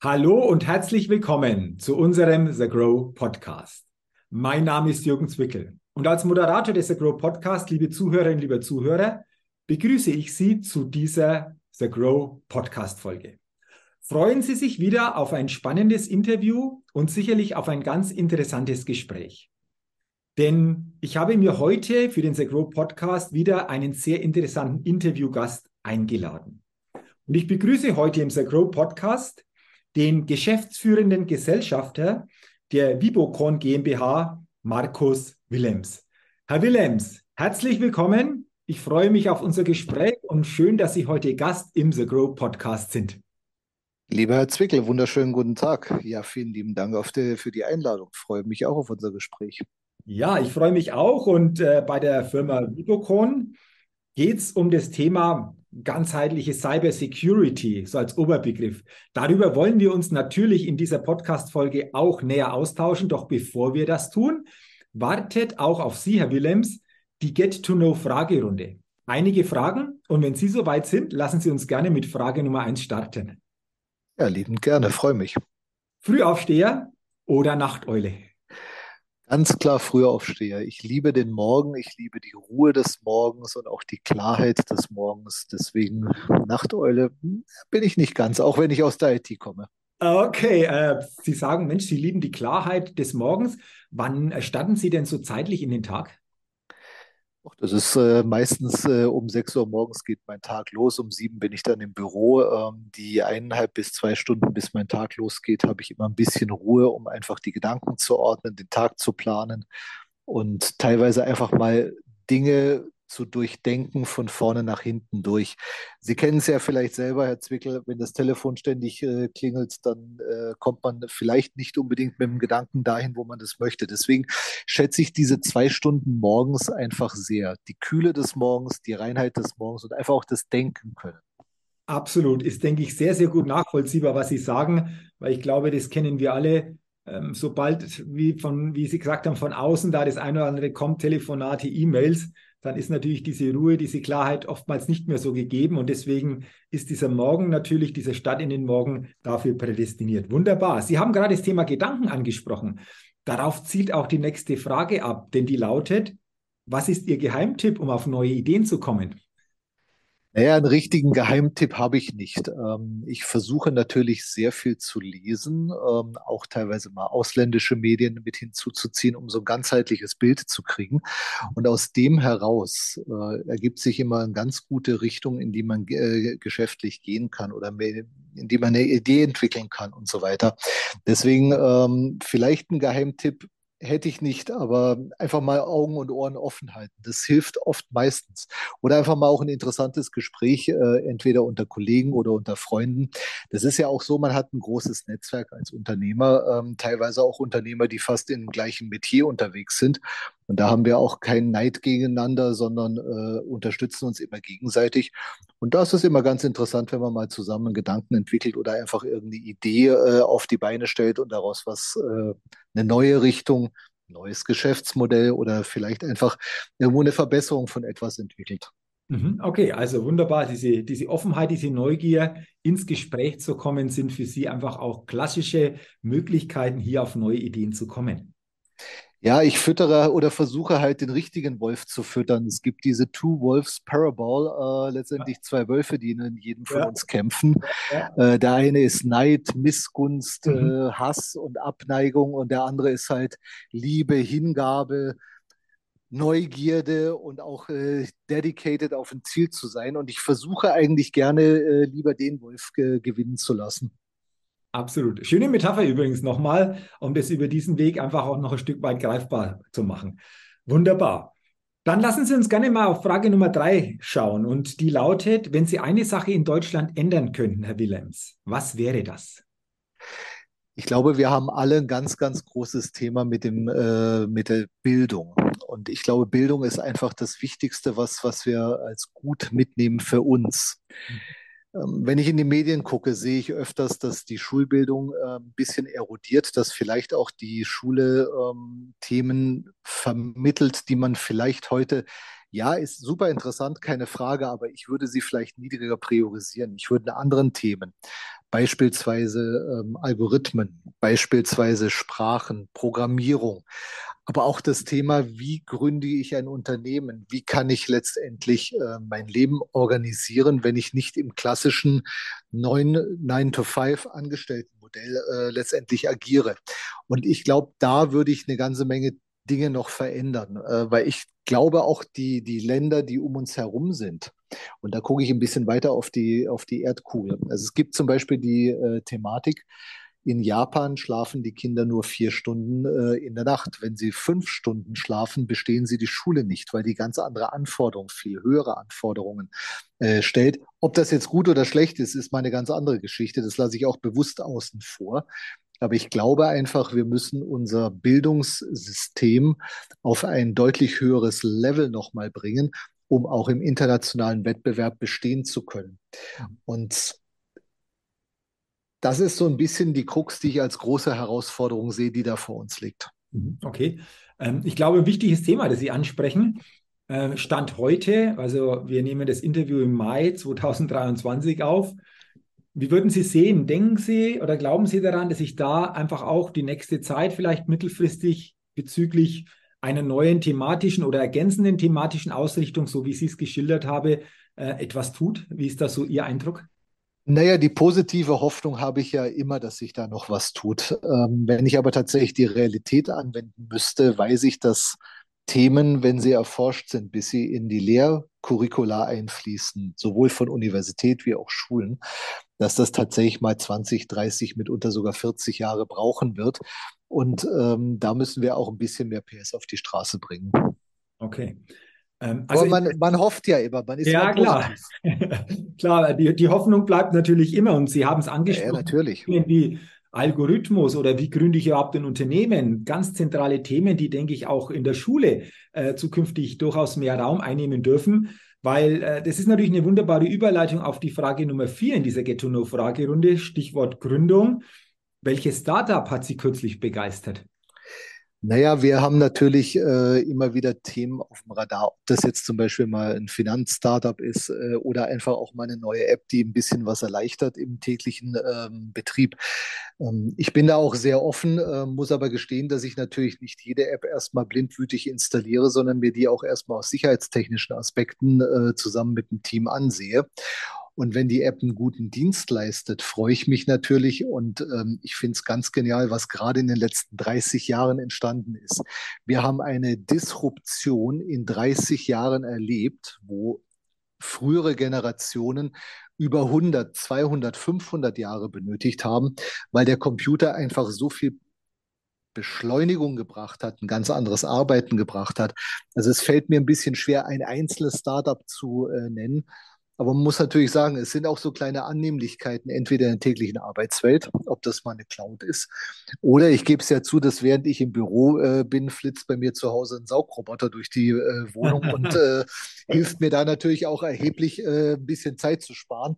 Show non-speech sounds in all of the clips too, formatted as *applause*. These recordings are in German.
Hallo und herzlich willkommen zu unserem The Grow Podcast. Mein Name ist Jürgen Zwickel und als Moderator des The Grow Podcast, liebe Zuhörerinnen, liebe Zuhörer, begrüße ich Sie zu dieser The Grow Podcast Folge. Freuen Sie sich wieder auf ein spannendes Interview und sicherlich auf ein ganz interessantes Gespräch. Denn ich habe mir heute für den The Grow Podcast wieder einen sehr interessanten Interviewgast eingeladen. Und ich begrüße heute im The Grow Podcast den geschäftsführenden Gesellschafter der Vibocon GmbH, Markus Willems. Herr Willems, herzlich willkommen. Ich freue mich auf unser Gespräch und schön, dass Sie heute Gast im The Grow Podcast sind. Lieber Herr Zwickel, wunderschönen guten Tag. Ja, vielen lieben Dank die, für die Einladung. Ich freue mich auch auf unser Gespräch. Ja, ich freue mich auch. Und äh, bei der Firma Vibocon geht es um das Thema ganzheitliche Cyber Security, so als Oberbegriff. Darüber wollen wir uns natürlich in dieser Podcast-Folge auch näher austauschen. Doch bevor wir das tun, wartet auch auf Sie, Herr Willems, die Get-to-Know-Fragerunde. Einige Fragen und wenn Sie soweit sind, lassen Sie uns gerne mit Frage Nummer eins starten. Ja, liebend gerne, freue mich. Frühaufsteher oder Nachteule? Ganz klar Frühaufsteher. Ich liebe den Morgen, ich liebe die Ruhe des Morgens und auch die Klarheit des Morgens. Deswegen Nachteule bin ich nicht ganz, auch wenn ich aus der IT komme. Okay, äh, Sie sagen, Mensch, Sie lieben die Klarheit des Morgens. Wann starten Sie denn so zeitlich in den Tag? Das ist äh, meistens äh, um 6 Uhr morgens geht mein Tag los. Um 7 bin ich dann im Büro. Ähm, die eineinhalb bis zwei Stunden, bis mein Tag losgeht, habe ich immer ein bisschen Ruhe, um einfach die Gedanken zu ordnen, den Tag zu planen und teilweise einfach mal Dinge zu durchdenken von vorne nach hinten durch. Sie kennen es ja vielleicht selber, Herr Zwickel, wenn das Telefon ständig äh, klingelt, dann äh, kommt man vielleicht nicht unbedingt mit dem Gedanken dahin, wo man das möchte. Deswegen schätze ich diese zwei Stunden morgens einfach sehr. Die Kühle des Morgens, die Reinheit des Morgens und einfach auch das Denken können. Absolut, ist, denke ich, sehr, sehr gut nachvollziehbar, was Sie sagen, weil ich glaube, das kennen wir alle. Ähm, sobald, wie, von, wie Sie gesagt haben, von außen da das eine oder andere kommt, Telefonate, E-Mails, dann ist natürlich diese Ruhe, diese Klarheit oftmals nicht mehr so gegeben. Und deswegen ist dieser Morgen natürlich, dieser Start in den Morgen dafür prädestiniert. Wunderbar. Sie haben gerade das Thema Gedanken angesprochen. Darauf zielt auch die nächste Frage ab, denn die lautet, was ist Ihr Geheimtipp, um auf neue Ideen zu kommen? Naja, einen richtigen Geheimtipp habe ich nicht. Ähm, ich versuche natürlich sehr viel zu lesen, ähm, auch teilweise mal ausländische Medien mit hinzuzuziehen, um so ein ganzheitliches Bild zu kriegen. Und aus dem heraus äh, ergibt sich immer eine ganz gute Richtung, in die man äh, geschäftlich gehen kann oder in die man eine Idee entwickeln kann und so weiter. Deswegen ähm, vielleicht ein Geheimtipp, hätte ich nicht, aber einfach mal Augen und Ohren offen halten. Das hilft oft meistens. Oder einfach mal auch ein interessantes Gespräch, äh, entweder unter Kollegen oder unter Freunden. Das ist ja auch so, man hat ein großes Netzwerk als Unternehmer, ähm, teilweise auch Unternehmer, die fast im gleichen Metier unterwegs sind. Und da haben wir auch keinen Neid gegeneinander, sondern äh, unterstützen uns immer gegenseitig. Und da ist es immer ganz interessant, wenn man mal zusammen Gedanken entwickelt oder einfach irgendeine Idee äh, auf die Beine stellt und daraus was, äh, eine neue Richtung, neues Geschäftsmodell oder vielleicht einfach irgendwo eine Verbesserung von etwas entwickelt. Mhm, okay, also wunderbar. Diese, diese Offenheit, diese Neugier, ins Gespräch zu kommen, sind für Sie einfach auch klassische Möglichkeiten, hier auf neue Ideen zu kommen. Ja, ich füttere oder versuche halt den richtigen Wolf zu füttern. Es gibt diese Two Wolves Parable, äh, letztendlich zwei Wölfe, die in jedem von ja. uns kämpfen. Ja. Äh, der eine ist Neid, Missgunst, mhm. äh, Hass und Abneigung und der andere ist halt Liebe, Hingabe, Neugierde und auch äh, dedicated auf ein Ziel zu sein. Und ich versuche eigentlich gerne äh, lieber den Wolf gewinnen zu lassen. Absolut. Schöne Metapher übrigens nochmal, um das über diesen Weg einfach auch noch ein Stück weit greifbar zu machen. Wunderbar. Dann lassen Sie uns gerne mal auf Frage Nummer drei schauen. Und die lautet, wenn Sie eine Sache in Deutschland ändern könnten, Herr Willems, was wäre das? Ich glaube, wir haben alle ein ganz, ganz großes Thema mit, dem, äh, mit der Bildung. Und ich glaube, Bildung ist einfach das Wichtigste, was, was wir als gut mitnehmen für uns. Mhm. Ähm, wenn ich in die Medien gucke, sehe ich öfters, dass die Schulbildung ein bisschen erodiert, dass vielleicht auch die Schule ähm, Themen vermittelt, die man vielleicht heute, ja, ist super interessant, keine Frage, aber ich würde sie vielleicht niedriger priorisieren. Ich würde anderen Themen beispielsweise ähm, Algorithmen, beispielsweise Sprachen, Programmierung, aber auch das Thema, wie gründe ich ein Unternehmen? Wie kann ich letztendlich äh, mein Leben organisieren, wenn ich nicht im klassischen 9-to-5 Angestelltenmodell äh, letztendlich agiere? Und ich glaube, da würde ich eine ganze Menge Dinge noch verändern, äh, weil ich glaube auch die, die Länder, die um uns herum sind, und da gucke ich ein bisschen weiter auf die, auf die Erdkugel. Also es gibt zum Beispiel die äh, Thematik, in Japan schlafen die Kinder nur vier Stunden äh, in der Nacht. Wenn sie fünf Stunden schlafen, bestehen sie die Schule nicht, weil die ganz andere Anforderungen, viel höhere Anforderungen äh, stellt. Ob das jetzt gut oder schlecht ist, ist meine ganz andere Geschichte. Das lasse ich auch bewusst außen vor. Aber ich glaube einfach, wir müssen unser Bildungssystem auf ein deutlich höheres Level nochmal bringen, um auch im internationalen Wettbewerb bestehen zu können. Und das ist so ein bisschen die Krux, die ich als große Herausforderung sehe, die da vor uns liegt. Mhm, okay. Ähm, ich glaube, ein wichtiges Thema, das Sie ansprechen, äh, Stand heute, also wir nehmen das Interview im Mai 2023 auf. Wie würden Sie sehen? Denken Sie oder glauben Sie daran, dass sich da einfach auch die nächste Zeit vielleicht mittelfristig bezüglich einer neuen thematischen oder ergänzenden thematischen Ausrichtung, so wie Sie es geschildert habe, äh, etwas tut? Wie ist da so Ihr Eindruck? Naja, die positive Hoffnung habe ich ja immer, dass sich da noch was tut. Ähm, wenn ich aber tatsächlich die Realität anwenden müsste, weiß ich, dass Themen, wenn sie erforscht sind, bis sie in die Lehrcurricula einfließen, sowohl von Universität wie auch Schulen, dass das tatsächlich mal 20, 30, mitunter sogar 40 Jahre brauchen wird. Und ähm, da müssen wir auch ein bisschen mehr PS auf die Straße bringen. Okay. Ähm, also Aber man, man hofft ja immer, man ist ja klar. *laughs* klar, die, die Hoffnung bleibt natürlich immer und Sie haben es angesprochen. Ja, natürlich. Wie Algorithmus oder wie gründe ich überhaupt ein Unternehmen? Ganz zentrale Themen, die, denke ich, auch in der Schule äh, zukünftig durchaus mehr Raum einnehmen dürfen. Weil äh, das ist natürlich eine wunderbare Überleitung auf die Frage Nummer vier in dieser Get-to-Know-Fragerunde, Stichwort Gründung. Welches Startup hat Sie kürzlich begeistert? Naja, wir haben natürlich äh, immer wieder Themen auf dem Radar, ob das jetzt zum Beispiel mal ein Finanzstartup ist äh, oder einfach auch mal eine neue App, die ein bisschen was erleichtert im täglichen ähm, Betrieb. Ähm, ich bin da auch sehr offen, äh, muss aber gestehen, dass ich natürlich nicht jede App erstmal blindwütig installiere, sondern mir die auch erstmal aus sicherheitstechnischen Aspekten äh, zusammen mit dem Team ansehe. Und wenn die App einen guten Dienst leistet, freue ich mich natürlich. Und ähm, ich finde es ganz genial, was gerade in den letzten 30 Jahren entstanden ist. Wir haben eine Disruption in 30 Jahren erlebt, wo frühere Generationen über 100, 200, 500 Jahre benötigt haben, weil der Computer einfach so viel Beschleunigung gebracht hat, ein ganz anderes Arbeiten gebracht hat. Also es fällt mir ein bisschen schwer, ein einzelnes Startup zu äh, nennen, aber man muss natürlich sagen, es sind auch so kleine Annehmlichkeiten, entweder in der täglichen Arbeitswelt, ob das mal eine Cloud ist, oder ich gebe es ja zu, dass während ich im Büro äh, bin, flitzt bei mir zu Hause ein Saugroboter durch die äh, Wohnung und *laughs* äh, hilft mir da natürlich auch erheblich äh, ein bisschen Zeit zu sparen.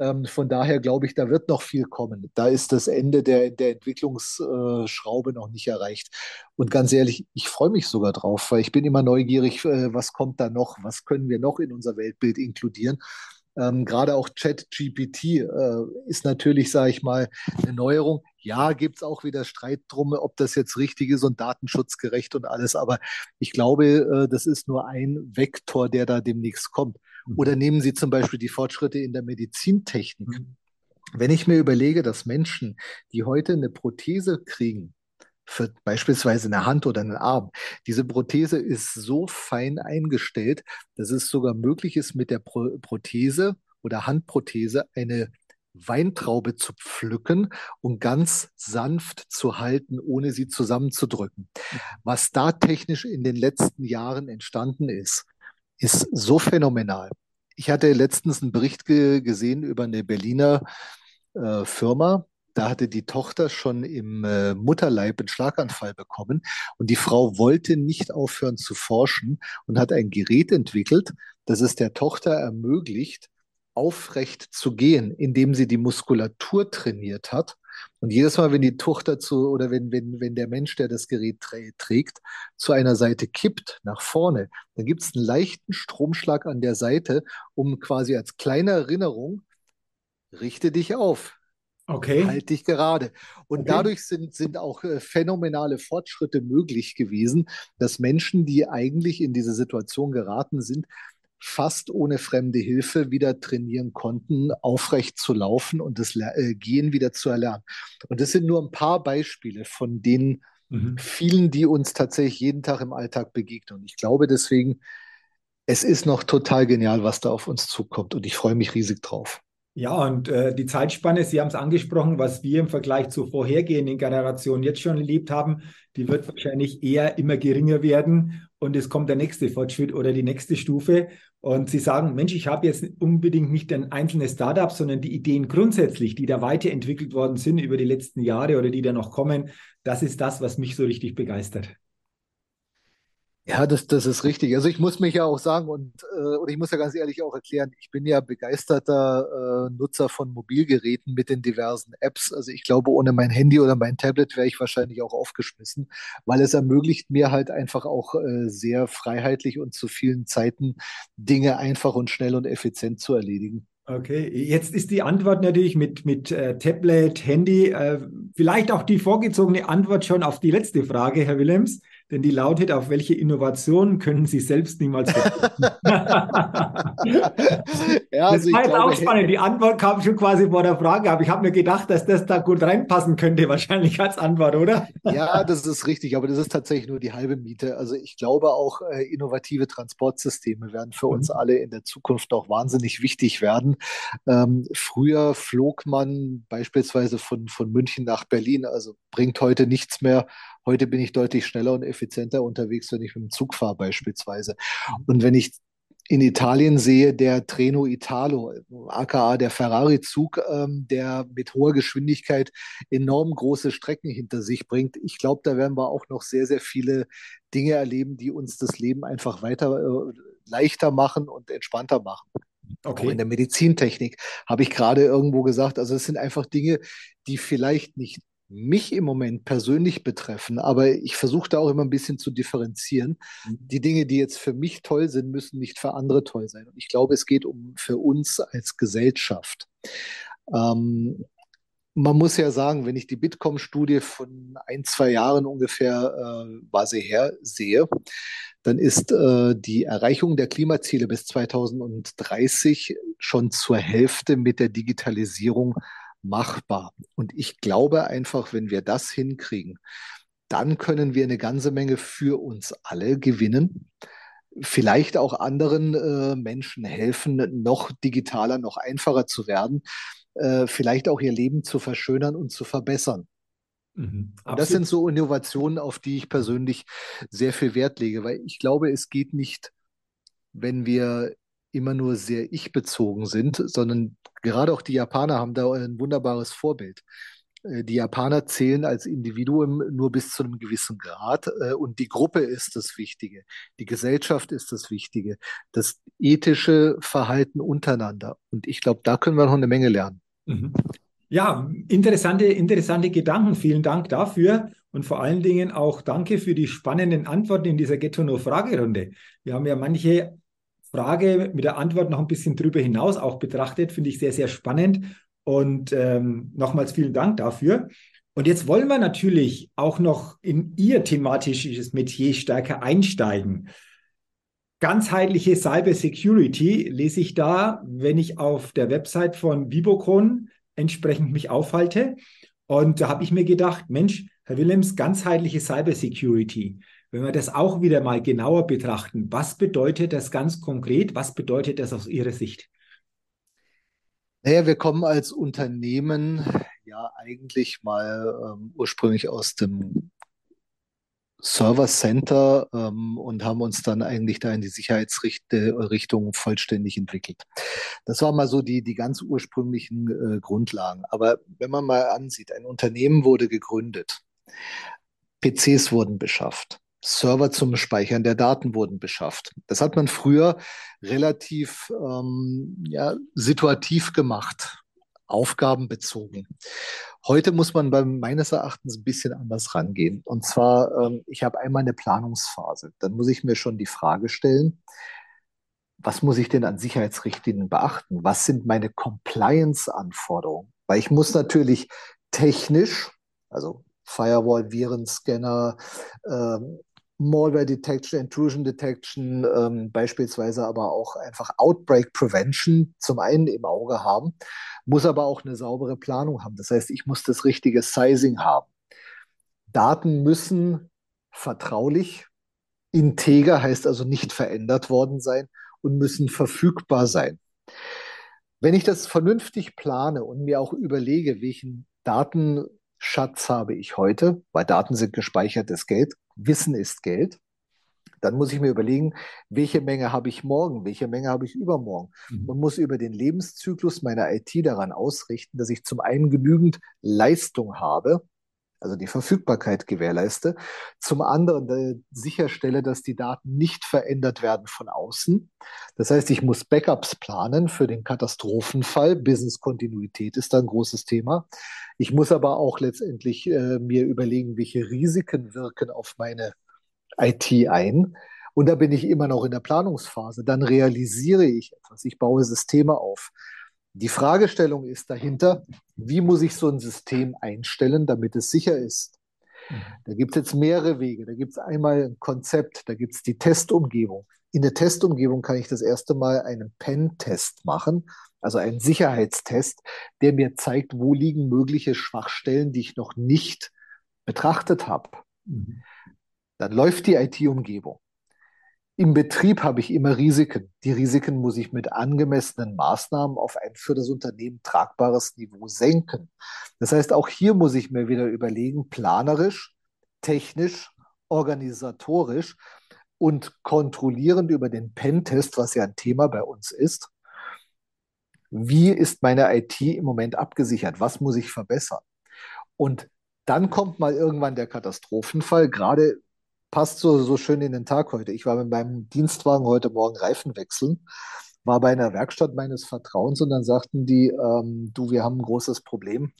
Ähm, von daher glaube ich, da wird noch viel kommen. Da ist das Ende der, der Entwicklungsschraube noch nicht erreicht. Und ganz ehrlich, ich freue mich sogar drauf, weil ich bin immer neugierig, äh, was kommt da noch, was können wir noch in unser Weltbild inkludieren. Ähm, Gerade auch ChatGPT äh, ist natürlich, sage ich mal, eine Neuerung. Ja, gibt es auch wieder Streit drum, ob das jetzt richtig ist und datenschutzgerecht und alles. Aber ich glaube, äh, das ist nur ein Vektor, der da demnächst kommt. Oder mhm. nehmen Sie zum Beispiel die Fortschritte in der Medizintechnik. Mhm. Wenn ich mir überlege, dass Menschen, die heute eine Prothese kriegen, für beispielsweise eine Hand oder einen Arm. Diese Prothese ist so fein eingestellt, dass es sogar möglich ist, mit der Pro Prothese oder Handprothese eine Weintraube zu pflücken und ganz sanft zu halten, ohne sie zusammenzudrücken. Mhm. Was da technisch in den letzten Jahren entstanden ist, ist so phänomenal. Ich hatte letztens einen Bericht ge gesehen über eine Berliner äh, Firma. Da hatte die Tochter schon im äh, Mutterleib einen Schlaganfall bekommen und die Frau wollte nicht aufhören zu forschen und hat ein Gerät entwickelt, das es der Tochter ermöglicht, aufrecht zu gehen, indem sie die Muskulatur trainiert hat und jedes Mal, wenn die Tochter zu oder wenn, wenn, wenn der Mensch, der das Gerät trägt, zu einer Seite kippt, nach vorne, dann gibt es einen leichten Stromschlag an der Seite, um quasi als kleine Erinnerung, richte dich auf. Okay. Halt dich gerade. Und Okay. dadurch sind, sind auch äh, phänomenale Fortschritte möglich gewesen, dass Menschen, die eigentlich in diese Situation geraten sind, fast ohne fremde Hilfe wieder trainieren konnten, aufrecht zu laufen und das äh, Gehen wieder zu erlernen. Und das sind nur ein paar Beispiele von den Mhm. vielen, die uns tatsächlich jeden Tag im Alltag begegnen. Und ich glaube deswegen, es ist noch total genial, was da auf uns zukommt. Und ich freue mich riesig drauf. Ja, und äh, die Zeitspanne, Sie haben es angesprochen, was wir im Vergleich zu vorhergehenden Generationen jetzt schon erlebt haben, die wird wahrscheinlich eher immer geringer werden und es kommt der nächste Fortschritt oder die nächste Stufe. Und Sie sagen, Mensch, ich habe jetzt unbedingt nicht ein einzelnes Startup, sondern die Ideen grundsätzlich, die da weiterentwickelt worden sind über die letzten Jahre oder die da noch kommen, das ist das, was mich so richtig begeistert. Ja, das, das ist richtig. Also ich muss mich ja auch sagen und, äh, und ich muss ja ganz ehrlich auch erklären, ich bin ja begeisterter äh, Nutzer von Mobilgeräten mit den diversen Apps. Also ich glaube, ohne mein Handy oder mein Tablet wäre ich wahrscheinlich auch aufgeschmissen, weil es ermöglicht mir halt einfach auch äh, sehr freiheitlich und zu vielen Zeiten Dinge einfach und schnell und effizient zu erledigen. Okay, jetzt ist die Antwort natürlich mit, mit äh, Tablet, Handy, äh, vielleicht auch die vorgezogene Antwort schon auf die letzte Frage, Herr Willems, denn die lautet, auf welche Innovationen können Sie selbst niemals verzichten? *laughs* Ja, Das also ich war jetzt auch spannend. Die Antwort kam schon quasi vor der Frage, aber ich habe mir gedacht, dass das da gut reinpassen könnte, wahrscheinlich als Antwort, oder? Ja, das ist richtig, aber das ist tatsächlich nur die halbe Miete. Also ich glaube auch, äh, innovative Transportsysteme werden für uns Mhm. alle in der Zukunft auch wahnsinnig wichtig werden. Ähm, früher flog man beispielsweise von, von München nach Berlin, also bringt heute nichts mehr. Heute bin ich deutlich schneller und effizienter unterwegs, wenn ich mit dem Zug fahre beispielsweise. Und wenn ich in Italien sehe, der Treno Italo, aka der Ferrari-Zug, ähm, der mit hoher Geschwindigkeit enorm große Strecken hinter sich bringt. Ich glaube, da werden wir auch noch sehr, sehr viele Dinge erleben, die uns das Leben einfach weiter äh, leichter machen und entspannter machen. Auch in Okay. der Medizintechnik habe ich gerade irgendwo gesagt, also es sind einfach Dinge, die vielleicht nicht mich im Moment persönlich betreffen, aber ich versuche da auch immer ein bisschen zu differenzieren. Die Dinge, die jetzt für mich toll sind, müssen nicht für andere toll sein. Und ich glaube, es geht um für uns als Gesellschaft. Ähm, man muss ja sagen, wenn ich die Bitkom-Studie von ein, zwei Jahren ungefähr äh, war sie her sehe, dann ist äh, die Erreichung der Klimaziele bis 2030 schon zur Hälfte mit der Digitalisierung machbar. Und ich glaube einfach, wenn wir das hinkriegen, dann können wir eine ganze Menge für uns alle gewinnen. Vielleicht auch anderen äh, Menschen helfen, noch digitaler, noch einfacher zu werden äh, vielleicht auch ihr Leben zu verschönern und zu verbessern. Mhm. Und das sind so Innovationen, auf die ich persönlich sehr viel Wert lege, weil ich glaube, es geht nicht, wenn wir immer nur sehr ich-bezogen sind, sondern gerade auch die Japaner haben da ein wunderbares Vorbild. Äh, Die Japaner zählen als Individuum nur bis zu einem gewissen Grad äh, und die Gruppe ist das Wichtige. Die Gesellschaft ist das Wichtige. Das ethische Verhalten untereinander. Und ich glaube, da können wir noch eine Menge lernen. Mhm. Ja, interessante, interessante Gedanken. Vielen Dank dafür. Und vor allen Dingen auch danke für die spannenden Antworten in dieser Ghetto-No-Fragerunde. Wir haben ja manche Frage mit der Antwort noch ein bisschen drüber hinaus auch betrachtet. Finde ich sehr, sehr spannend. Und ähm, nochmals vielen Dank dafür. Und jetzt wollen wir natürlich auch noch in Ihr thematisches Metier stärker einsteigen. Ganzheitliche Cyber Security lese ich da, wenn ich auf der Website von Vibocon entsprechend mich aufhalte. Und da habe ich mir gedacht, Mensch, Herr Willems, ganzheitliche Cyber Security. Wenn wir das auch wieder mal genauer betrachten, was bedeutet das ganz konkret? Was bedeutet das aus Ihrer Sicht? Naja, wir kommen als Unternehmen ja eigentlich mal ähm, ursprünglich aus dem Server Center ähm, und haben uns dann eigentlich da in die Sicherheitsrichtung vollständig entwickelt. Das waren mal so die, die ganz ursprünglichen äh, Grundlagen. Aber wenn man mal ansieht, ein Unternehmen wurde gegründet, PCs wurden beschafft, Server zum Speichern der Daten wurden beschafft. Das hat man früher relativ ähm, ja, situativ gemacht, aufgabenbezogen. Heute muss man beim, meines Erachtens ein bisschen anders rangehen. Und zwar, ähm, ich habe einmal eine Planungsphase. Dann muss ich mir schon die Frage stellen, was muss ich denn an Sicherheitsrichtlinien beachten? Was sind meine Compliance-Anforderungen? Weil ich muss natürlich technisch, also Firewall, Virenscanner, ähm, Malware Detection, Intrusion Detection, ähm, beispielsweise aber auch einfach Outbreak Prevention zum einen im Auge haben, muss aber auch eine saubere Planung haben. Das heißt, ich muss das richtige Sizing haben. Daten müssen vertraulich, integer heißt also nicht verändert worden sein und müssen verfügbar sein. Wenn ich das vernünftig plane und mir auch überlege, welchen Datenschatz habe ich heute, weil Daten sind gespeichertes Geld, Wissen ist Geld, dann muss ich mir überlegen, welche Menge habe ich morgen, welche Menge habe ich übermorgen mhm. und muss über den Lebenszyklus meiner IT daran ausrichten, dass ich zum einen genügend Leistung habe, also die Verfügbarkeit gewährleiste, zum anderen äh, sicherstelle, dass die Daten nicht verändert werden von außen. Das heißt, ich muss Backups planen für den Katastrophenfall. Business-Kontinuität ist da ein großes Thema. Ich muss aber auch letztendlich äh, mir überlegen, welche Risiken wirken auf meine IT ein. Und da bin ich immer noch in der Planungsphase. Dann realisiere ich etwas. Ich baue Systeme auf. Die Fragestellung ist dahinter, wie muss ich so ein System einstellen, damit es sicher ist? Mhm. Da gibt es jetzt mehrere Wege. Da gibt es einmal ein Konzept, da gibt es die Testumgebung. In der Testumgebung kann ich das erste Mal einen Pen-Test machen, also einen Sicherheitstest, der mir zeigt, wo liegen mögliche Schwachstellen, die ich noch nicht betrachtet habe. Mhm. Dann läuft die IT-Umgebung. Im Betrieb habe ich immer Risiken. Die Risiken muss ich mit angemessenen Maßnahmen auf ein für das Unternehmen tragbares Niveau senken. Das heißt, auch hier muss ich mir wieder überlegen, planerisch, technisch, organisatorisch und kontrollierend über den Pentest, was ja ein Thema bei uns ist. Wie ist meine IT im Moment abgesichert? Was muss ich verbessern? Und dann kommt mal irgendwann der Katastrophenfall, gerade passt so, so schön in den Tag heute. Ich war mit meinem Dienstwagen heute Morgen Reifen wechseln, war bei einer Werkstatt meines Vertrauens und dann sagten die, ähm, du, wir haben ein großes Problem.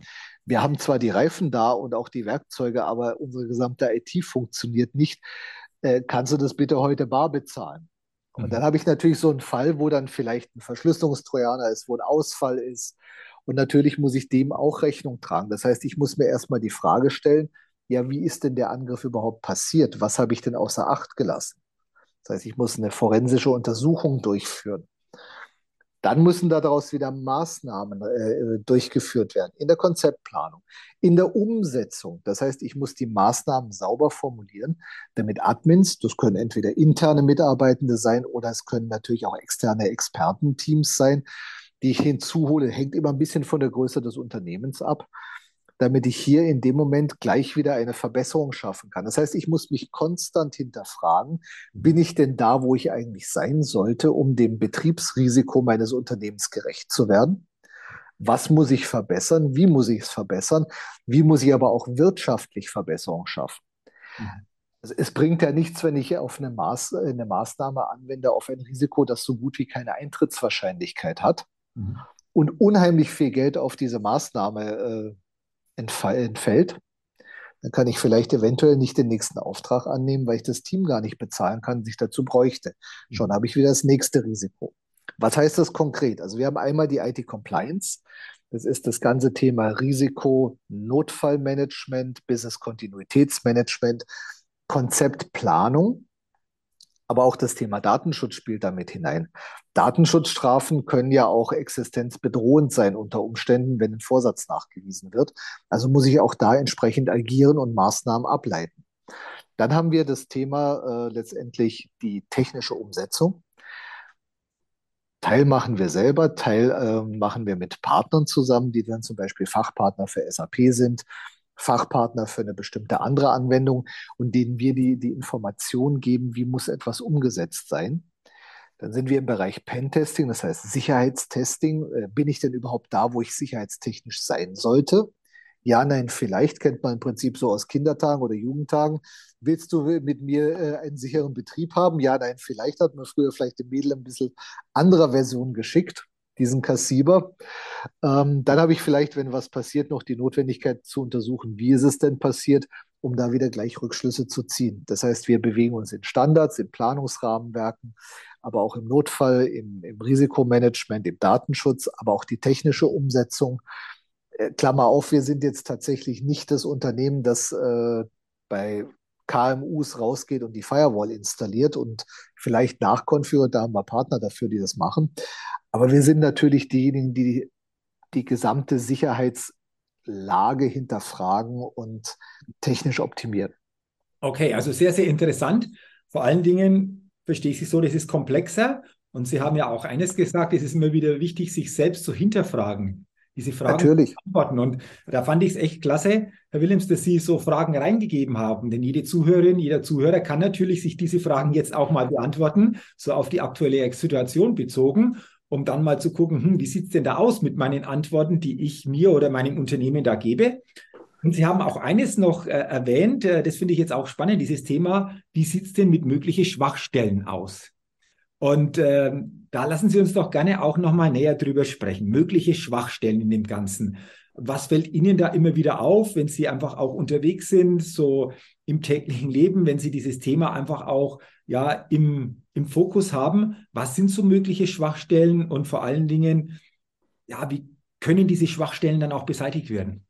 Wir haben zwar die Reifen da und auch die Werkzeuge, aber unsere gesamte IT funktioniert nicht. Äh, kannst du das bitte heute bar bezahlen? Und mhm. dann habe ich natürlich so einen Fall, wo dann vielleicht ein Verschlüsselungstrojaner ist, wo ein Ausfall ist. Und natürlich muss ich dem auch Rechnung tragen. Das heißt, ich muss mir erstmal die Frage stellen, ja, wie ist denn der Angriff überhaupt passiert? Was habe ich denn außer Acht gelassen? Das heißt, ich muss eine forensische Untersuchung durchführen. Dann müssen daraus wieder Maßnahmen äh, durchgeführt werden in der Konzeptplanung, in der Umsetzung. Das heißt, ich muss die Maßnahmen sauber formulieren, damit Admins, das können entweder interne Mitarbeitende sein oder es können natürlich auch externe Expertenteams sein, die ich hinzuhole, hängt immer ein bisschen von der Größe des Unternehmens ab damit ich hier in dem Moment gleich wieder eine Verbesserung schaffen kann. Das heißt, ich muss mich konstant hinterfragen, bin ich denn da, wo ich eigentlich sein sollte, um dem Betriebsrisiko meines Unternehmens gerecht zu werden? Was muss ich verbessern? Wie muss ich es verbessern? Wie muss ich aber auch wirtschaftlich Verbesserung schaffen? Mhm. Also es bringt ja nichts, wenn ich auf eine, Maß, eine Maßnahme anwende, auf ein Risiko, das so gut wie keine Eintrittswahrscheinlichkeit hat mhm. und unheimlich viel Geld auf diese Maßnahme äh, entfällt, dann kann ich vielleicht eventuell nicht den nächsten Auftrag annehmen, weil ich das Team gar nicht bezahlen kann, sich dazu bräuchte. Schon habe ich wieder das nächste Risiko. Was heißt das konkret? Also wir haben einmal die IT-Compliance. Das ist das ganze Thema Risiko, Notfallmanagement, Business-Kontinuitätsmanagement, Konzeptplanung. Aber auch das Thema Datenschutz spielt damit hinein. Datenschutzstrafen können ja auch existenzbedrohend sein unter Umständen, wenn ein Vorsatz nachgewiesen wird. Also muss ich auch da entsprechend agieren und Maßnahmen ableiten. Dann haben wir das Thema äh, letztendlich die technische Umsetzung. Teil machen wir selber, Teil äh, machen wir mit Partnern zusammen, die dann zum Beispiel Fachpartner für SAP sind Fachpartner für eine bestimmte andere Anwendung und denen wir die, die Information geben, wie muss etwas umgesetzt sein. Dann sind wir im Bereich Pentesting, das heißt Sicherheitstesting. Äh, bin ich denn überhaupt da, wo ich sicherheitstechnisch sein sollte? Ja, nein, vielleicht kennt man im Prinzip so aus Kindertagen oder Jugendtagen. Willst du mit mir äh, einen sicheren Betrieb haben? Ja, nein, vielleicht hat man früher vielleicht dem Mädel ein bisschen anderer Version geschickt diesen Kassiber. Ähm, dann habe ich vielleicht, wenn was passiert, noch die Notwendigkeit zu untersuchen, wie ist es denn passiert um da wieder gleich Rückschlüsse zu ziehen. Das heißt, wir bewegen uns in Standards, in Planungsrahmenwerken, aber auch im Notfall, im, im Risikomanagement, im Datenschutz, aber auch die technische Umsetzung. Äh, Klammer auf, wir sind jetzt tatsächlich nicht das Unternehmen, das äh, bei KMUs rausgeht und die Firewall installiert und vielleicht nachkonfiguriert. Da haben wir Partner dafür, die das machen. Aber wir sind natürlich diejenigen, die die gesamte Sicherheitslage hinterfragen und technisch optimieren. Okay, also sehr, sehr interessant. Vor allen Dingen verstehe ich Sie so, das ist komplexer. Und Sie haben ja auch eines gesagt, es ist immer wieder wichtig, sich selbst zu hinterfragen diese Fragen Natürlich. beantworten. Und da fand ich es echt klasse, Herr Willems, dass Sie so Fragen reingegeben haben. Denn jede Zuhörerin, jeder Zuhörer kann natürlich sich diese Fragen jetzt auch mal beantworten, so auf die aktuelle Situation bezogen, um dann mal zu gucken, hm, wie sieht es denn da aus mit meinen Antworten, die ich mir oder meinem Unternehmen da gebe. Und Sie haben auch eines noch äh, erwähnt, äh, das finde ich jetzt auch spannend, dieses Thema, wie sieht es denn mit möglichen Schwachstellen aus? Und äh, da lassen Sie uns doch gerne auch nochmal näher drüber sprechen. Mögliche Schwachstellen in dem Ganzen. Was fällt Ihnen da immer wieder auf, wenn Sie einfach auch unterwegs sind, so im täglichen Leben, wenn Sie dieses Thema einfach auch ja im, im Fokus haben? Was sind so mögliche Schwachstellen und vor allen Dingen, ja, wie können diese Schwachstellen dann auch beseitigt werden?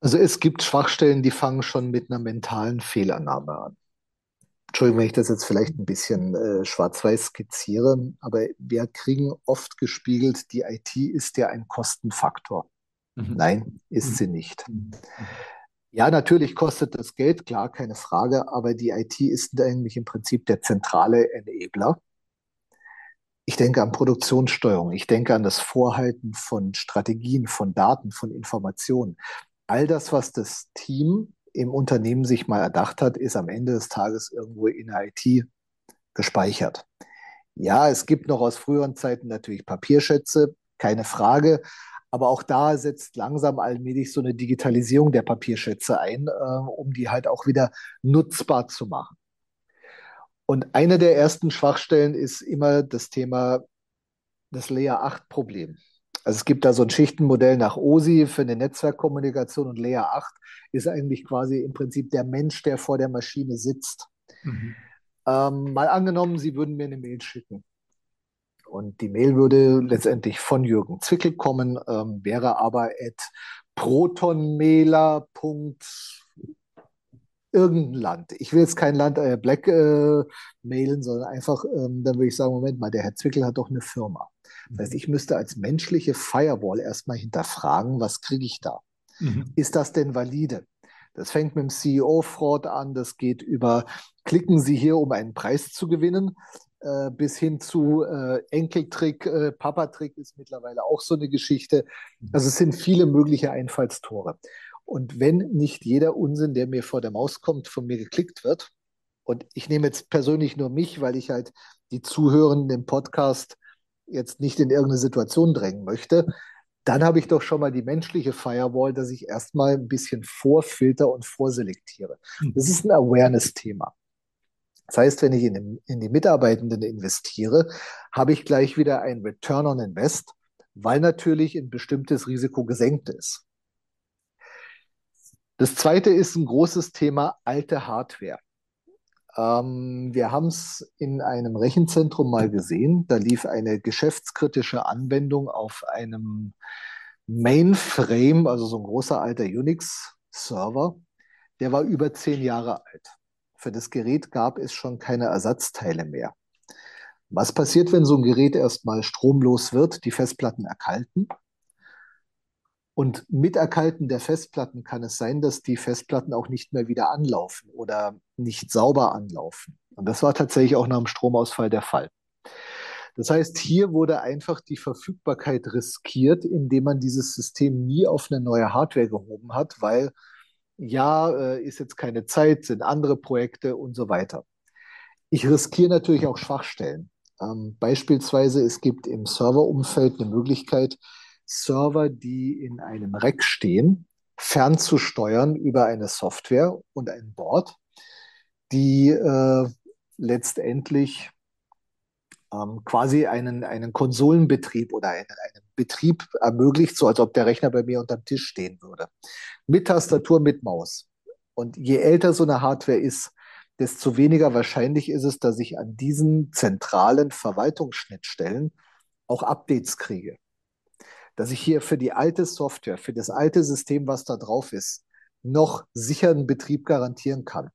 Also es gibt Schwachstellen, die fangen schon mit einer mentalen Fehlannahme an. Entschuldigung, wenn ich das jetzt vielleicht ein bisschen äh, schwarz-weiß skizziere, aber wir kriegen oft gespiegelt, die IT ist ja ein Kostenfaktor. Mhm. Nein, ist mhm. sie nicht. Mhm. Ja, natürlich kostet das Geld, klar, keine Frage, aber die IT ist eigentlich im Prinzip der zentrale Enabler. Ich denke an Produktionssteuerung, ich denke an das Vorhalten von Strategien, von Daten, von Informationen. All das, was das Team im Unternehmen sich mal erdacht hat, ist am Ende des Tages irgendwo in der IT gespeichert. Ja, es gibt noch aus früheren Zeiten natürlich Papierschätze, keine Frage. Aber auch da setzt langsam allmählich so eine Digitalisierung der Papierschätze ein, äh, um die halt auch wieder nutzbar zu machen. Und eine der ersten Schwachstellen ist immer das Thema das Layer 8 Problem. Also es gibt da so ein Schichtenmodell nach OSI für eine Netzwerkkommunikation und Layer 8 ist eigentlich quasi im Prinzip der Mensch, der vor der Maschine sitzt. Mhm. Ähm, mal angenommen, Sie würden mir eine Mail schicken. Und die Mail würde letztendlich von Jürgen Zwickel kommen, ähm, wäre aber at protonmailer. Irgendein Land. Ich will jetzt kein Land äh, Black äh, mailen, sondern einfach, ähm, dann würde ich sagen, Moment mal, der Herr Zwickel hat doch eine Firma. Das heißt, ich müsste als menschliche Firewall erstmal hinterfragen, was kriege ich da? Mhm. Ist das denn valide? Das fängt mit dem CEO-Fraud an, das geht über, klicken Sie hier, um einen Preis zu gewinnen, äh, bis hin zu äh, Enkeltrick, äh, Papatrick ist mittlerweile auch so eine Geschichte. Also es sind viele mögliche Einfallstore. Und wenn nicht jeder Unsinn, der mir vor der Maus kommt, von mir geklickt wird, und ich nehme jetzt persönlich nur mich, weil ich halt die Zuhörenden im Podcast jetzt nicht in irgendeine Situation drängen möchte, dann habe ich doch schon mal die menschliche Firewall, dass ich erstmal ein bisschen vorfilter und vorselektiere. Mhm. Das ist ein Awareness-Thema. Das heißt, wenn ich in, in die Mitarbeitenden investiere, habe ich gleich wieder ein Return on Invest, weil natürlich ein bestimmtes Risiko gesenkt ist. Das zweite ist ein großes Thema alte Hardware. Ähm, wir haben es in einem Rechenzentrum mal gesehen. Da lief eine geschäftskritische Anwendung auf einem Mainframe, also so ein großer alter Unix-Server. Der war über zehn Jahre alt. Für das Gerät gab es schon keine Ersatzteile mehr. Was passiert, wenn so ein Gerät erstmal stromlos wird, die Festplatten erkalten? Und mit Erkalten der Festplatten kann es sein, dass die Festplatten auch nicht mehr wieder anlaufen oder nicht sauber anlaufen. Und das war tatsächlich auch nach dem Stromausfall der Fall. Das heißt, hier wurde einfach die Verfügbarkeit riskiert, indem man dieses System nie auf eine neue Hardware gehoben hat, weil ja, äh, ist jetzt keine Zeit, sind andere Projekte und so weiter. Ich riskiere natürlich auch Schwachstellen. Ähm, beispielsweise, es gibt im Serverumfeld eine Möglichkeit, Server, die in einem Rack stehen, fernzusteuern über eine Software und ein Board, die äh, letztendlich ähm, quasi einen, einen Konsolenbetrieb oder einen, einen Betrieb ermöglicht, so als ob der Rechner bei mir unterm Tisch stehen würde. Mit Tastatur, mit Maus. Und je älter so eine Hardware ist, desto weniger wahrscheinlich ist es, dass ich an diesen zentralen Verwaltungsschnittstellen auch Updates kriege. Dass ich hier für die alte Software, für das alte System, was da drauf ist, noch sicheren Betrieb garantieren kann.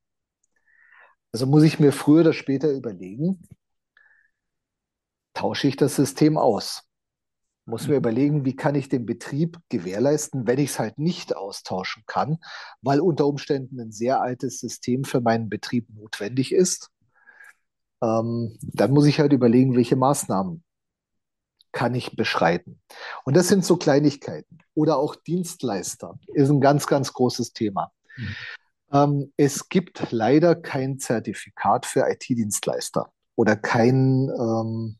Also muss ich mir früher oder später überlegen, tausche ich das System aus? Muss mir mhm. überlegen, wie kann ich den Betrieb gewährleisten, wenn ich es halt nicht austauschen kann, weil unter Umständen ein sehr altes System für meinen Betrieb notwendig ist. Ähm, dann muss ich halt überlegen, welche Maßnahmen kann ich beschreiten. Und das sind so Kleinigkeiten. Oder auch Dienstleister ist ein ganz, ganz großes Thema. Mhm. Ähm, es gibt leider kein Zertifikat für IT-Dienstleister oder kein, ähm,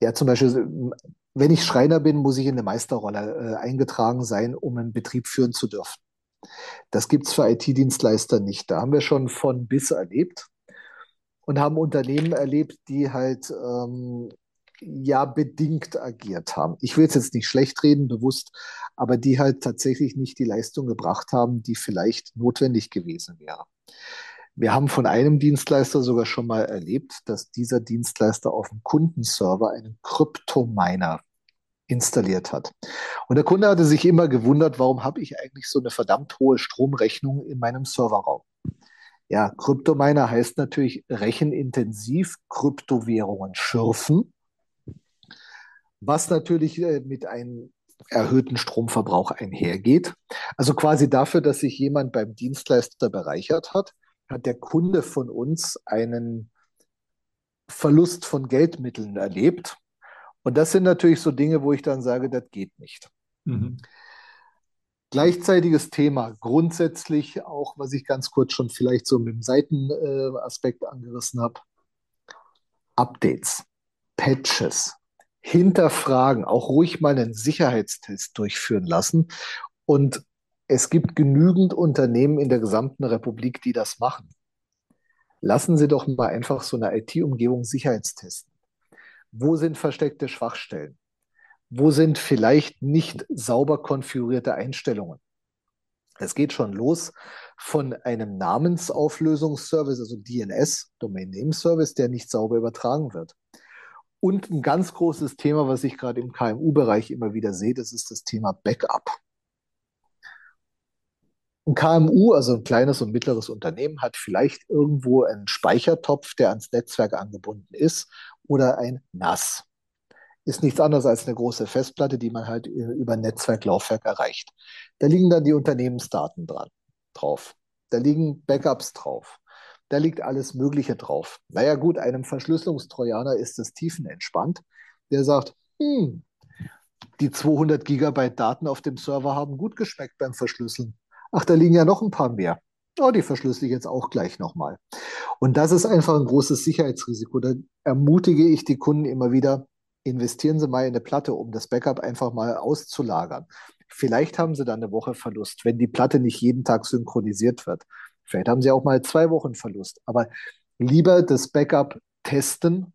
ja, zum Beispiel wenn ich Schreiner bin, muss ich in eine Meisterrolle äh, eingetragen sein, um einen Betrieb führen zu dürfen. Das gibt es für IT-Dienstleister nicht. Da haben wir schon von bis erlebt und haben Unternehmen erlebt, die halt ähm, ja bedingt agiert haben. Ich will es jetzt nicht schlecht reden, bewusst, aber die halt tatsächlich nicht die Leistung gebracht haben, die vielleicht notwendig gewesen wäre. Wir haben von einem Dienstleister sogar schon mal erlebt, dass dieser Dienstleister auf dem Kundenserver einen Kryptominer installiert hat. Und der Kunde hatte sich immer gewundert, warum habe ich eigentlich so eine verdammt hohe Stromrechnung in meinem Serverraum? Ja, Kryptominer heißt natürlich rechenintensiv Kryptowährungen schürfen, was natürlich äh, mit einem erhöhten Stromverbrauch einhergeht. Also quasi dafür, dass sich jemand beim Dienstleister bereichert hat, hat der Kunde von uns einen Verlust von Geldmitteln erlebt und das sind natürlich so Dinge, wo ich dann sage, das geht nicht. Mhm. Gleichzeitiges Thema, grundsätzlich auch, was ich ganz kurz schon vielleicht so mit dem Seitenaspekt angerissen habe, Updates, Patches, hinterfragen, auch ruhig mal einen Sicherheitstest durchführen lassen. Und es gibt genügend Unternehmen in der gesamten Republik, die das machen. Lassen Sie doch mal einfach so eine IT-Umgebung sicherheitstesten. Wo sind versteckte Schwachstellen? Wo sind vielleicht nicht sauber konfigurierte Einstellungen? Es geht schon los von einem Namensauflösungsservice, also DNS, Domain Name Service, der nicht sauber übertragen wird. Und ein ganz großes Thema, was ich gerade im KMU-Bereich immer wieder sehe, das ist das Thema Backup. Ein KMU, also ein kleines und mittleres Unternehmen, hat vielleicht irgendwo einen Speichertopf, der ans Netzwerk angebunden ist oder ein NAS. Ist nichts anderes als eine große Festplatte, die man halt über ein Netzwerklaufwerk erreicht. Da liegen dann die Unternehmensdaten dran, drauf. Da liegen Backups drauf. Da liegt alles Mögliche drauf. Naja, gut, einem Verschlüsselungstrojaner ist das tiefenentspannt. Der sagt, hm, die 200 Gigabyte Daten auf dem Server haben gut geschmeckt beim Verschlüsseln. Ach, da liegen ja noch ein paar mehr. Oh, die verschlüssel ich jetzt auch gleich nochmal. Und das ist einfach ein großes Sicherheitsrisiko. Da ermutige ich die Kunden immer wieder, investieren Sie mal in eine Platte, um das Backup einfach mal auszulagern. Vielleicht haben Sie dann eine Woche Verlust, wenn die Platte nicht jeden Tag synchronisiert wird. Vielleicht haben Sie auch mal zwei Wochen Verlust. Aber lieber das Backup testen,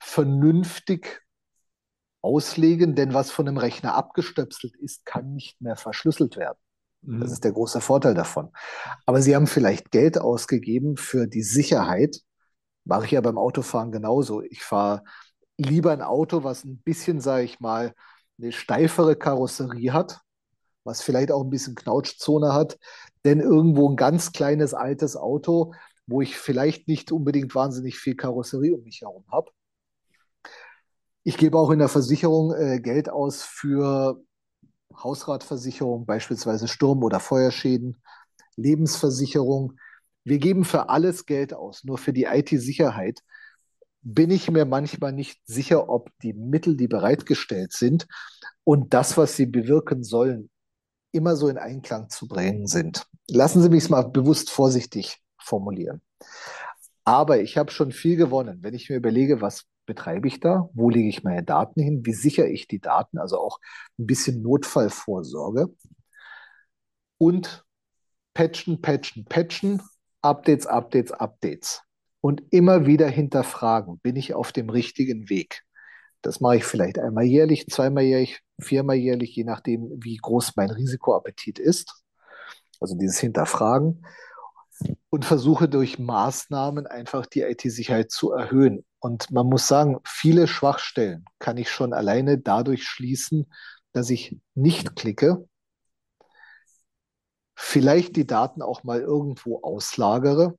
vernünftig auslegen, denn was von einem Rechner abgestöpselt ist, kann nicht mehr verschlüsselt werden. Das mhm. ist der große Vorteil davon. Aber Sie haben vielleicht Geld ausgegeben für die Sicherheit. Mache ich ja beim Autofahren genauso. Ich fahre lieber ein Auto, was ein bisschen, sage ich mal, eine steifere Karosserie hat, was vielleicht auch ein bisschen Knautschzone hat, denn irgendwo ein ganz kleines altes Auto, wo ich vielleicht nicht unbedingt wahnsinnig viel Karosserie um mich herum habe. Ich gebe auch in der Versicherung äh, Geld aus für Hausratversicherung, beispielsweise Sturm- oder Feuerschäden, Lebensversicherung. Wir geben für alles Geld aus, nur für die IT-Sicherheit bin ich mir manchmal nicht sicher, ob die Mittel, die bereitgestellt sind und das, was sie bewirken sollen, immer so in Einklang zu bringen sind. Lassen Sie mich es mal bewusst vorsichtig formulieren. Aber ich habe schon viel gewonnen, wenn ich mir überlege, was betreibe ich da? Wo lege ich meine Daten hin? Wie sichere ich die Daten? Also auch ein bisschen Notfallvorsorge. Und patchen, patchen, patchen, Updates, Updates, Updates. und immer wieder hinterfragen, bin ich auf dem richtigen Weg? Das mache ich vielleicht einmal jährlich, zweimal jährlich, viermal jährlich, je nachdem, wie groß mein Risikoappetit ist. Also dieses Hinterfragen und versuche durch Maßnahmen einfach die IT-Sicherheit zu erhöhen. Und man muss sagen, viele Schwachstellen kann ich schon alleine dadurch schließen, dass ich nicht klicke, vielleicht die Daten auch mal irgendwo auslagere.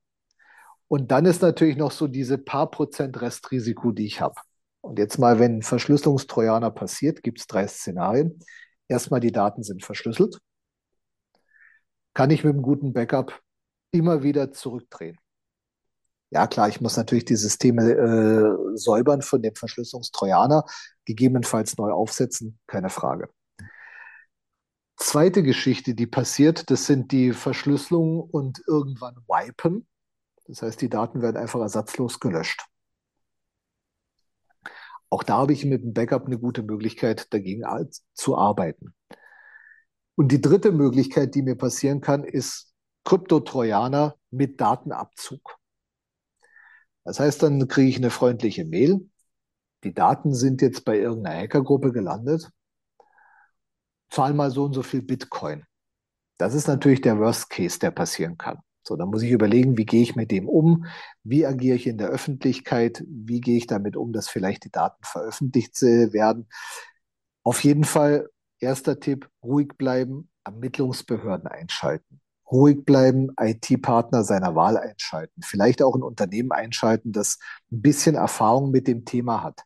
Und dann ist natürlich noch so diese paar Prozent Restrisiko, die ich habe. Und jetzt mal, wenn Verschlüsselungstrojaner passiert, gibt es drei Szenarien. Erstmal, die Daten sind verschlüsselt. Kann ich mit einem guten Backup immer wieder zurückdrehen? Ja, klar, ich muss natürlich die Systeme äh, säubern von dem Verschlüsselungstrojaner, gegebenenfalls neu aufsetzen, keine Frage. Zweite Geschichte, die passiert, das sind die Verschlüsselungen und irgendwann Wipen. Das heißt, die Daten werden einfach ersatzlos gelöscht. Auch da habe ich mit dem Backup eine gute Möglichkeit, dagegen zu arbeiten. Und die dritte Möglichkeit, die mir passieren kann, ist Kryptotrojaner mit Datenabzug. Das heißt, dann kriege ich eine freundliche Mail. Die Daten sind jetzt bei irgendeiner Hackergruppe gelandet. Zahl mal so und so viel Bitcoin. Das ist natürlich der Worst Case, der passieren kann. So, dann muss ich überlegen, wie gehe ich mit dem um? Wie agiere ich in der Öffentlichkeit? Wie gehe ich damit um, dass vielleicht die Daten veröffentlicht äh, werden? Auf jeden Fall, erster Tipp, ruhig bleiben, Ermittlungsbehörden einschalten. Ruhig bleiben, IT-Partner seiner Wahl einschalten. Vielleicht auch ein Unternehmen einschalten, das ein bisschen Erfahrung mit dem Thema hat.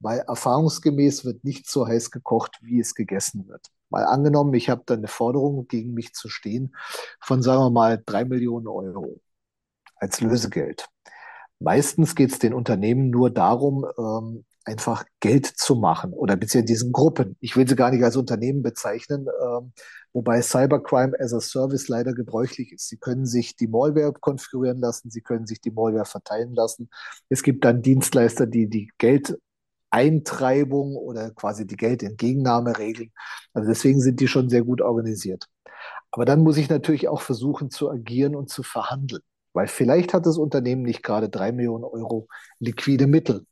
Weil erfahrungsgemäß wird nicht so heiß gekocht, wie es gegessen wird. Mal angenommen, ich habe da eine Forderung gegen mich zu stehen von, sagen wir mal, drei Millionen Euro als Lösegeld. Meistens geht es den Unternehmen nur darum, ähm, einfach Geld zu machen oder beziehungsweise diesen Gruppen. Ich will sie gar nicht als Unternehmen bezeichnen, ähm, wobei Cybercrime as a Service leider gebräuchlich ist. Sie können sich die Malware konfigurieren lassen, sie können sich die Malware verteilen lassen. Es gibt dann Dienstleister, die die Geld Eintreibung oder quasi die Geldentgegennahme regeln. Also deswegen sind die schon sehr gut organisiert. Aber dann muss ich natürlich auch versuchen zu agieren und zu verhandeln, weil vielleicht hat das Unternehmen nicht gerade drei Millionen Euro liquide Mittel,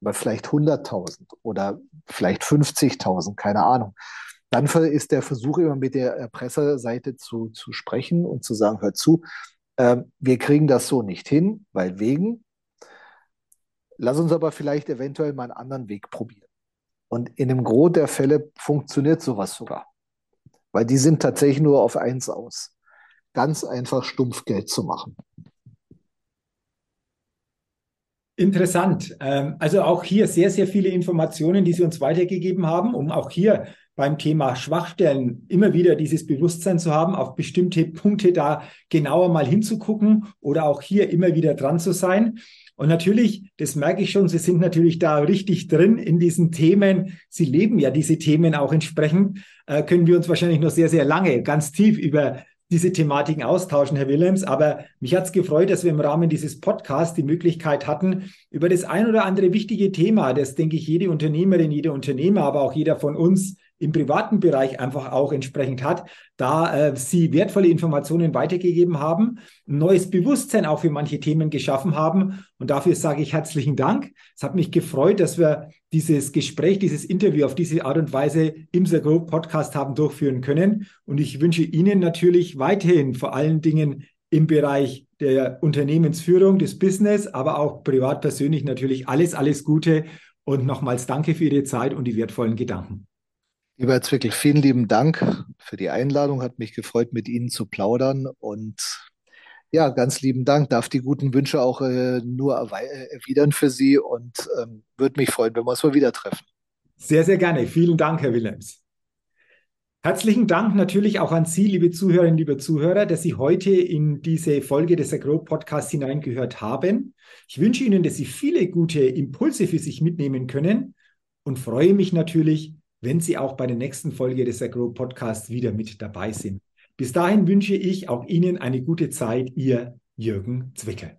aber vielleicht 100.000 oder vielleicht 50.000, keine Ahnung. Dann ist der Versuch immer mit der Erpresserseite zu, zu sprechen und zu sagen, hör zu, äh, wir kriegen das so nicht hin, weil wegen, Lass uns aber vielleicht eventuell mal einen anderen Weg probieren. Und in einem Gros der Fälle funktioniert sowas sogar. Weil die sind tatsächlich nur auf eins aus. Ganz einfach stumpf Geld zu machen. Interessant. Ähm, also auch hier sehr, sehr viele Informationen, die Sie uns weitergegeben haben, um auch hier beim Thema Schwachstellen immer wieder dieses Bewusstsein zu haben, auf bestimmte Punkte da genauer mal hinzugucken oder auch hier immer wieder dran zu sein. Und natürlich, das merke ich schon, Sie sind natürlich da richtig drin in diesen Themen. Sie leben ja diese Themen auch entsprechend. Äh, können wir uns wahrscheinlich noch sehr, sehr lange ganz tief über diese Thematiken austauschen, Herr Willems. Aber mich hat es gefreut, dass wir im Rahmen dieses Podcasts die Möglichkeit hatten, über das ein oder andere wichtige Thema, das denke ich jede Unternehmerin, jeder Unternehmer, aber auch jeder von uns im privaten Bereich einfach auch entsprechend hat, da äh, sie wertvolle Informationen weitergegeben haben, ein neues Bewusstsein auch für manche Themen geschaffen haben. Und dafür sage ich herzlichen Dank. Es hat mich gefreut, dass wir dieses Gespräch, dieses Interview auf diese Art und Weise im The Group Podcast haben durchführen können. Und ich wünsche Ihnen natürlich weiterhin vor allen Dingen im Bereich der Unternehmensführung, des Business, aber auch privat persönlich natürlich alles, alles Gute. Und nochmals danke für Ihre Zeit und die wertvollen Gedanken. Lieber Herr Zwickel, vielen lieben Dank für die Einladung. Hat mich gefreut, mit Ihnen zu plaudern. Und ja, ganz lieben Dank. Darf die guten Wünsche auch äh, nur erwidern für Sie und ähm, würde mich freuen, wenn wir uns mal wieder treffen. Sehr, sehr gerne. Vielen Dank, Herr Willems. Herzlichen Dank natürlich auch an Sie, liebe Zuhörerinnen, liebe Zuhörer, dass Sie heute in diese Folge des Agro Podcasts hineingehört haben. Ich wünsche Ihnen, dass Sie viele gute Impulse für sich mitnehmen können und freue mich natürlich, wenn Sie auch bei der nächsten Folge des Agro Podcasts wieder mit dabei sind. Bis dahin wünsche ich auch Ihnen eine gute Zeit, Ihr Jürgen Zwickel.